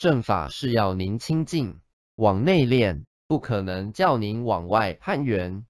正法是要您清净，往内练，不可能叫您往外攀缘。